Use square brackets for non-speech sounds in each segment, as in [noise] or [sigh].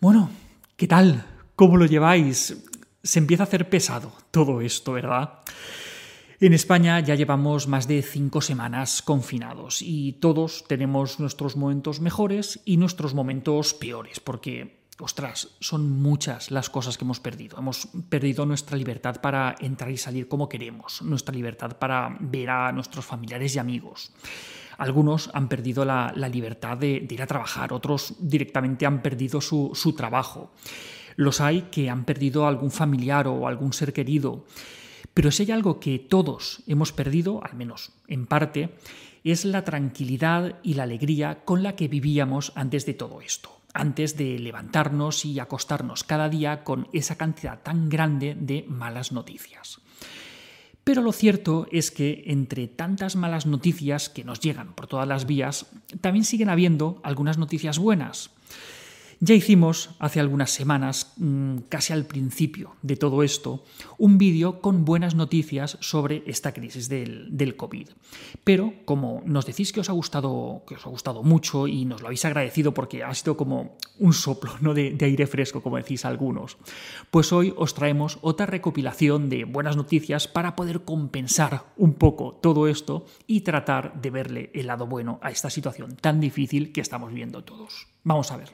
Bueno, ¿qué tal? ¿Cómo lo lleváis? Se empieza a hacer pesado todo esto, ¿verdad? En España ya llevamos más de cinco semanas confinados y todos tenemos nuestros momentos mejores y nuestros momentos peores, porque, ostras, son muchas las cosas que hemos perdido. Hemos perdido nuestra libertad para entrar y salir como queremos, nuestra libertad para ver a nuestros familiares y amigos. Algunos han perdido la, libertad de, ir a trabajar, otros directamente han perdido su, su trabajo. Los hay que han perdido algún familiar o algún ser querido. Pero si hay algo que todos hemos perdido, al menos en parte, es la tranquilidad y la alegría con la que vivíamos antes de todo esto, antes de levantarnos y acostarnos cada día con esa cantidad tan grande de malas noticias. Pero lo cierto es que entre tantas malas noticias que nos llegan por todas las vías, también siguen habiendo algunas noticias buenas. Ya hicimos hace algunas semanas, mm, casi al principio de todo esto, un vídeo con buenas noticias sobre esta crisis del, COVID. Pero como nos decís que os ha gustado, que os ha gustado mucho y nos lo habéis agradecido porque ha sido como un soplo ¿no? de, de aire fresco, como decís algunos, pues hoy os traemos otra recopilación de buenas noticias para poder compensar un poco todo esto y tratar de verle el lado bueno a esta situación tan difícil que estamos viendo todos. Vamos a ver.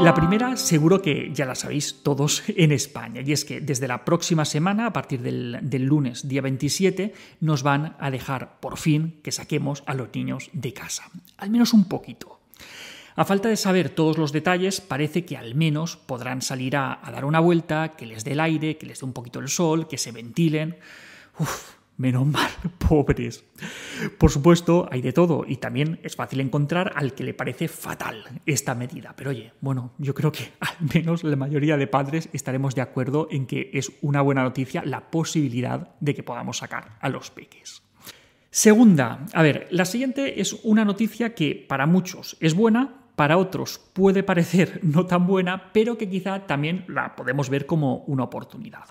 La primera seguro que ya la sabéis todos [laughs] en España, y es que desde la próxima semana, a partir del, lunes día 27, nos van a dejar por fin que saquemos a los niños de casa, al menos un poquito. A falta de saber todos los detalles, parece que al menos podrán salir a, dar una vuelta, que les dé el aire, que les dé un poquito el sol, que se ventilen. Uf, Menos mal, [laughs] pobres. Por supuesto, hay de todo y también es fácil encontrar al que le parece fatal esta medida. Pero oye, bueno, yo creo que [laughs] al menos la mayoría de padres estaremos de acuerdo en que es una buena noticia la posibilidad de que podamos sacar a los peques. Segunda, a ver, la siguiente es una noticia que para muchos es buena, para otros puede parecer [laughs] no tan buena, pero que quizá también la podemos ver como una oportunidad.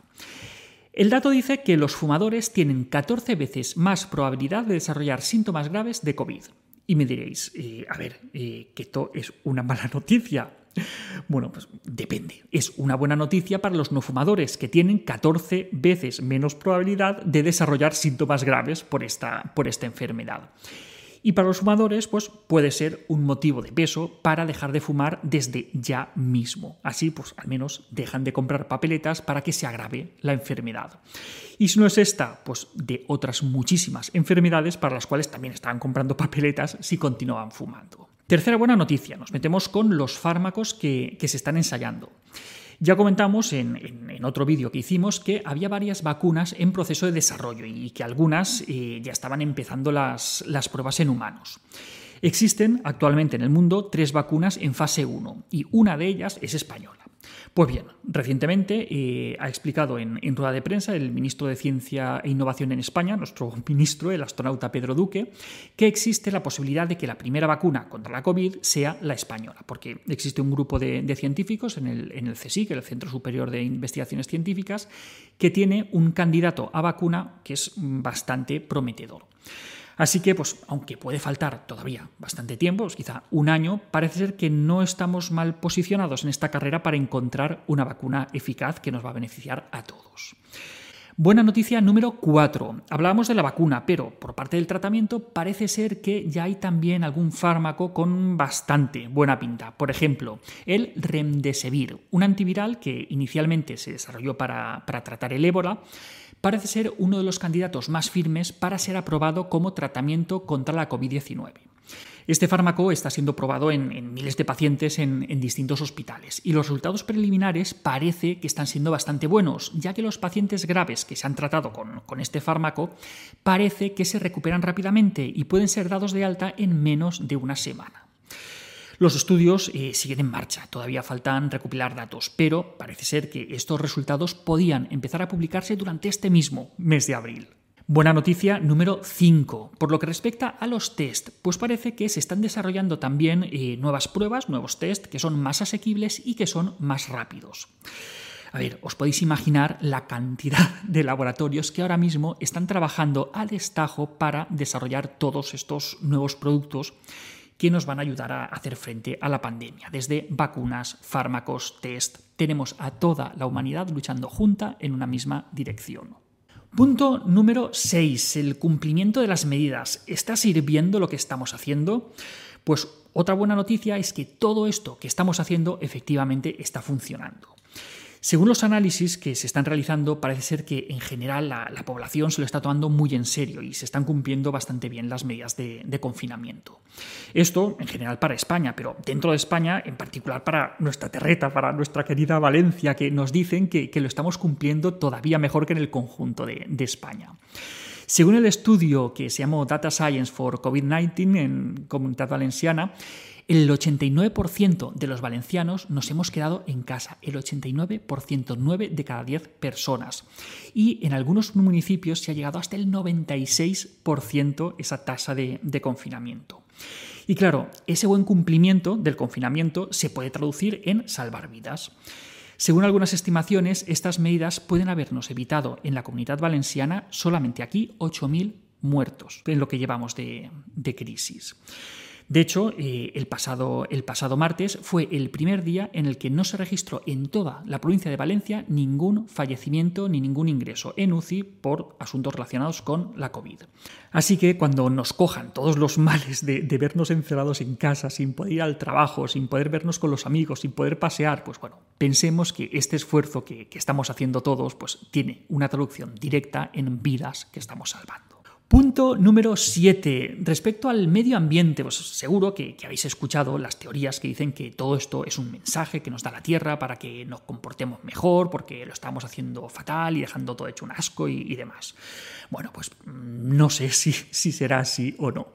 El dato dice que los fumadores tienen 14 veces más probabilidad de desarrollar síntomas graves de COVID. Y me diréis, eh, a ver, eh, que esto es una mala [laughs] noticia. Bueno, pues depende. Es una buena noticia para los no fumadores, que tienen 14 veces menos probabilidad de desarrollar síntomas graves por esta, por esta enfermedad. Y para los fumadores, pues puede ser un motivo de peso para dejar de fumar desde ya mismo. Así, pues al menos dejan de comprar papeletas para que se agrave la enfermedad. Y si no es esta, pues de otras muchísimas enfermedades para las cuales también estaban comprando [laughs] papeletas si continúan fumando. Tercera buena noticia, nos metemos con los fármacos que se están ensayando. Ya comentamos en, otro vídeo que hicimos que había varias vacunas en proceso de desarrollo y que algunas eh, ya estaban empezando las, las pruebas en humanos. Existen actualmente en el mundo tres vacunas en fase 1 y una de ellas es española. Pues bien, recientemente eh, ha explicado en, rueda de prensa el ministro de Ciencia e Innovación en España, nuestro [laughs] ministro, el astronauta Pedro Duque, que existe la posibilidad de que la primera vacuna contra la COVID sea la española, porque existe un grupo de, científicos en el, en el CSIC, el Centro Superior de Investigaciones Científicas, que tiene un candidato a vacuna que es bastante prometedor. Así que, pues, aunque puede faltar todavía bastante tiempo, pues quizá un año, parece ser que no estamos mal posicionados en esta carrera para encontrar una vacuna eficaz que nos va a beneficiar a todos. Buena noticia número 4. Hablábamos de la vacuna, pero por parte del tratamiento parece ser que ya hay también algún fármaco con bastante buena pinta. Por ejemplo, el Remdesivir, un antiviral que inicialmente se desarrolló para, para tratar el ébola, parece ser uno de los candidatos más firmes para ser aprobado como tratamiento contra la COVID-19. Este fármaco está siendo probado en, miles de pacientes en, distintos hospitales y los resultados preliminares parece que están siendo bastante buenos, ya que los pacientes graves que se han tratado con, este fármaco parece que se recuperan rápidamente y pueden ser dados de alta en menos de una semana. Los estudios eh, siguen en marcha, todavía faltan recopilar datos, pero parece ser que estos resultados podían empezar a publicarse durante este mismo mes de abril. Buena noticia número 5. Por lo que respecta a los test, pues parece que se están desarrollando también eh, nuevas pruebas, nuevos test que son más asequibles y que son más rápidos. A ver, os podéis imaginar la cantidad [laughs] de laboratorios que ahora mismo están trabajando a destajo para desarrollar todos estos nuevos productos que nos van a ayudar a hacer frente a la pandemia. Desde vacunas, fármacos, test, tenemos a toda la humanidad luchando junta en una misma dirección. Punto número 6. El cumplimiento de las medidas. ¿Está sirviendo lo que estamos haciendo? Pues otra buena noticia es que todo esto que estamos haciendo efectivamente está funcionando. Según los análisis que se están realizando, parece ser que en general la, población se lo está tomando muy en serio y se están cumpliendo bastante bien las medidas de, confinamiento. Esto en general para España, pero dentro de España, en particular para nuestra terreta, para nuestra querida Valencia, que nos dicen que, lo estamos cumpliendo todavía mejor que en el conjunto de, de España. Según el estudio que se llamó Data Science for COVID-19 en Comunidad Valenciana, el 89% de los valencianos nos hemos quedado en casa, el 89%, 9 de cada 10 personas. Y en algunos municipios se ha llegado hasta el 96% esa tasa de, confinamiento. Y claro, ese buen cumplimiento del confinamiento se puede traducir en salvar vidas. Según algunas estimaciones, estas medidas pueden habernos evitado en la comunidad valenciana solamente aquí 8.000 muertos en lo que llevamos de, de crisis. De hecho, eh, el, pasado, el pasado martes fue el primer día en el que no se registró en toda la provincia de Valencia ningún fallecimiento ni ningún ingreso en UCI por asuntos relacionados con la COVID. Así que cuando nos cojan todos los males de, vernos encerrados en casa, sin poder ir al trabajo, sin poder vernos con los amigos, sin poder pasear, pues bueno, pensemos que este esfuerzo que, que estamos haciendo todos, pues tiene una traducción directa en vidas que estamos salvando. Punto número 7. Respecto al medio ambiente, pues seguro que, habéis escuchado las teorías que dicen que todo esto es un mensaje que nos da la Tierra para que nos comportemos mejor, porque lo estamos haciendo fatal y dejando todo hecho un asco y, demás. Bueno, pues mm, no sé [laughs] si, si será así o no.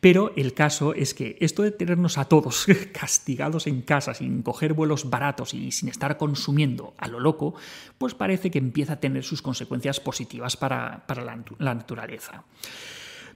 Pero el caso es que esto de tenernos a todos [laughs] castigados en casa sin coger vuelos baratos y sin estar consumiendo a lo loco, pues parece que empieza a tener sus consecuencias positivas para, la naturaleza.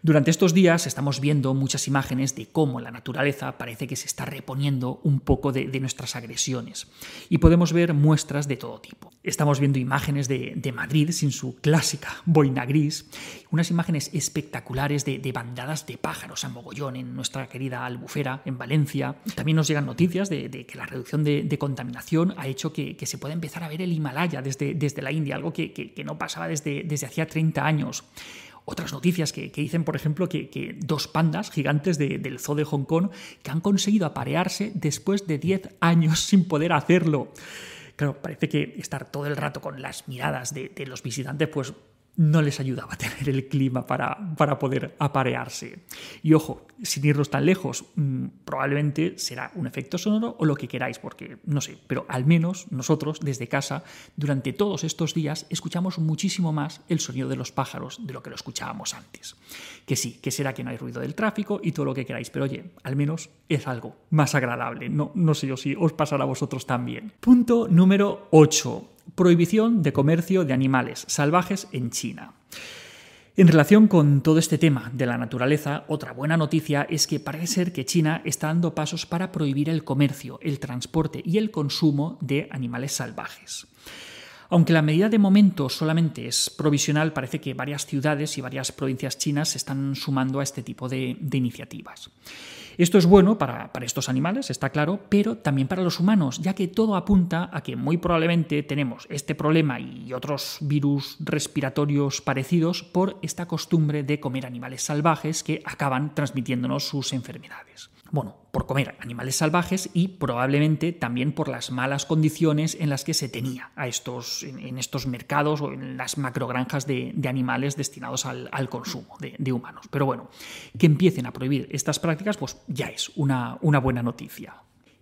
Durante estos días estamos viendo muchas imágenes de cómo la naturaleza parece que se está reponiendo un poco de, nuestras agresiones y podemos ver muestras de todo tipo. Estamos viendo imágenes de, Madrid sin su clásica boina gris, unas imágenes espectaculares de, bandadas de pájaros a mogollón en nuestra querida Albufera, en Valencia. También nos llegan noticias de, que la reducción de, contaminación ha hecho que, se pueda empezar a ver el Himalaya desde, desde la India, algo que, no pasaba desde, desde hacía 30 años otras noticias que, dicen, por ejemplo, que, dos pandas gigantes del zoo de Hong Kong que han conseguido aparearse después de 10 años [laughs] sin poder hacerlo. Claro, parece que estar todo el rato con las miradas de, de los visitantes, pues no les ayudaba a tener el clima para, para, poder aparearse. Y ojo, sin irnos tan lejos, mm, probablemente será un efecto sonoro o lo que queráis, porque no sé, pero al menos nosotros desde casa, durante todos estos días, escuchamos muchísimo más el sonido de los pájaros de lo que lo escuchábamos antes. Que sí, que será que no hay ruido del tráfico y todo lo que queráis, pero oye, al menos es algo más agradable. No, no sé yo si os pasará a vosotros también. Punto número 8 prohibición de comercio de animales salvajes en China. En relación con todo este tema de la naturaleza, otra buena noticia es que parece ser que China está dando pasos para prohibir el comercio, el transporte y el consumo de animales salvajes. Aunque la medida de momento solamente es provisional, parece que varias ciudades y varias provincias chinas se están sumando a este tipo de, iniciativas. Esto es bueno para, estos animales, está claro, pero también para los humanos, ya que todo apunta a que muy probablemente tenemos este problema y otros virus respiratorios parecidos por esta costumbre de comer animales salvajes que acaban transmitiéndonos sus enfermedades bueno, por comer animales salvajes y probablemente también por las malas condiciones en las que se tenía a estos, en, estos mercados o en las macrogranjas de, animales destinados al, consumo de, humanos. Pero bueno, que empiecen a prohibir estas prácticas, pues ya es una, una buena noticia.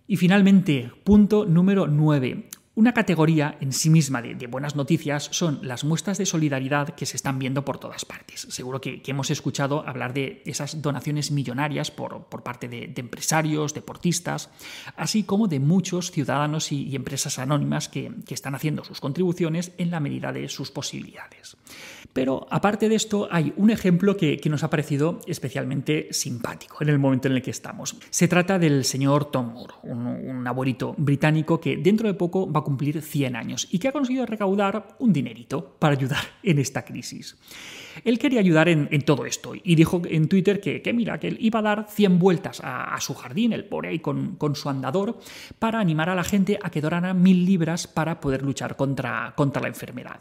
Y finalmente, punto número 9. Una categoría en sí misma de, buenas noticias son las muestras de solidaridad que se están viendo por todas partes. Seguro que, hemos escuchado hablar de esas donaciones millonarias por, parte de, empresarios, deportistas, así como de muchos ciudadanos y, empresas anónimas que, están haciendo sus contribuciones en la medida de sus posibilidades. Pero aparte de esto, hay un ejemplo que, nos ha parecido especialmente simpático en el momento en el que estamos. Se trata del señor Tom Moore, un, abuelito británico que dentro de poco va a cumplir 100 años y que ha conseguido recaudar un dinerito para ayudar en esta crisis. Él quería ayudar en, todo esto y dijo en Twitter que, mira, que él iba a dar 100 vueltas a, su jardín, el por ahí con, su andador, para animar a la gente a que donaran mil libras para poder luchar contra la enfermedad.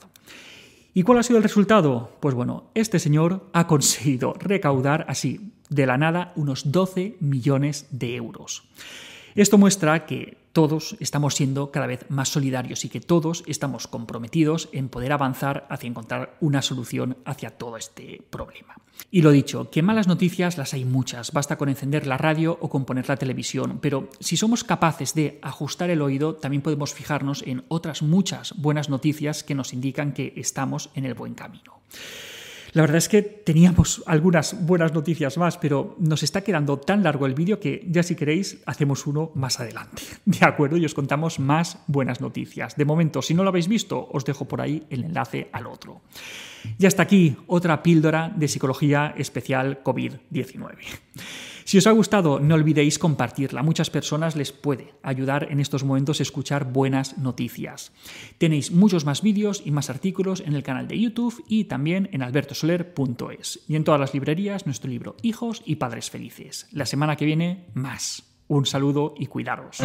¿Y cuál ha sido el resultado? Pues bueno, este señor ha conseguido recaudar así, de la nada, unos 12 millones de euros. Esto muestra que todos estamos siendo cada vez más solidarios y que todos estamos comprometidos en poder avanzar hacia encontrar una solución hacia todo este problema. Y lo dicho, que malas noticias las hay muchas, basta con encender la radio o con poner la televisión, pero si somos capaces de ajustar el oído, también podemos fijarnos en otras muchas buenas noticias que nos indican que estamos en el buen camino. La verdad es que teníamos algunas buenas noticias más, pero nos está quedando tan largo el vídeo que ya si queréis hacemos uno más adelante. [laughs] De acuerdo, y os contamos más buenas noticias. De momento, si no lo habéis visto, os dejo por ahí el enlace al otro. Y hasta aquí otra píldora de psicología especial COVID-19. Si os ha gustado, no olvidéis compartirla. A muchas personas les puede ayudar en estos momentos escuchar buenas noticias. Tenéis muchos más vídeos y más artículos en el canal de YouTube y también en albertosoler.es. Y en todas las librerías nuestro libro Hijos y Padres Felices. La semana que viene, más. Un saludo y cuidaros.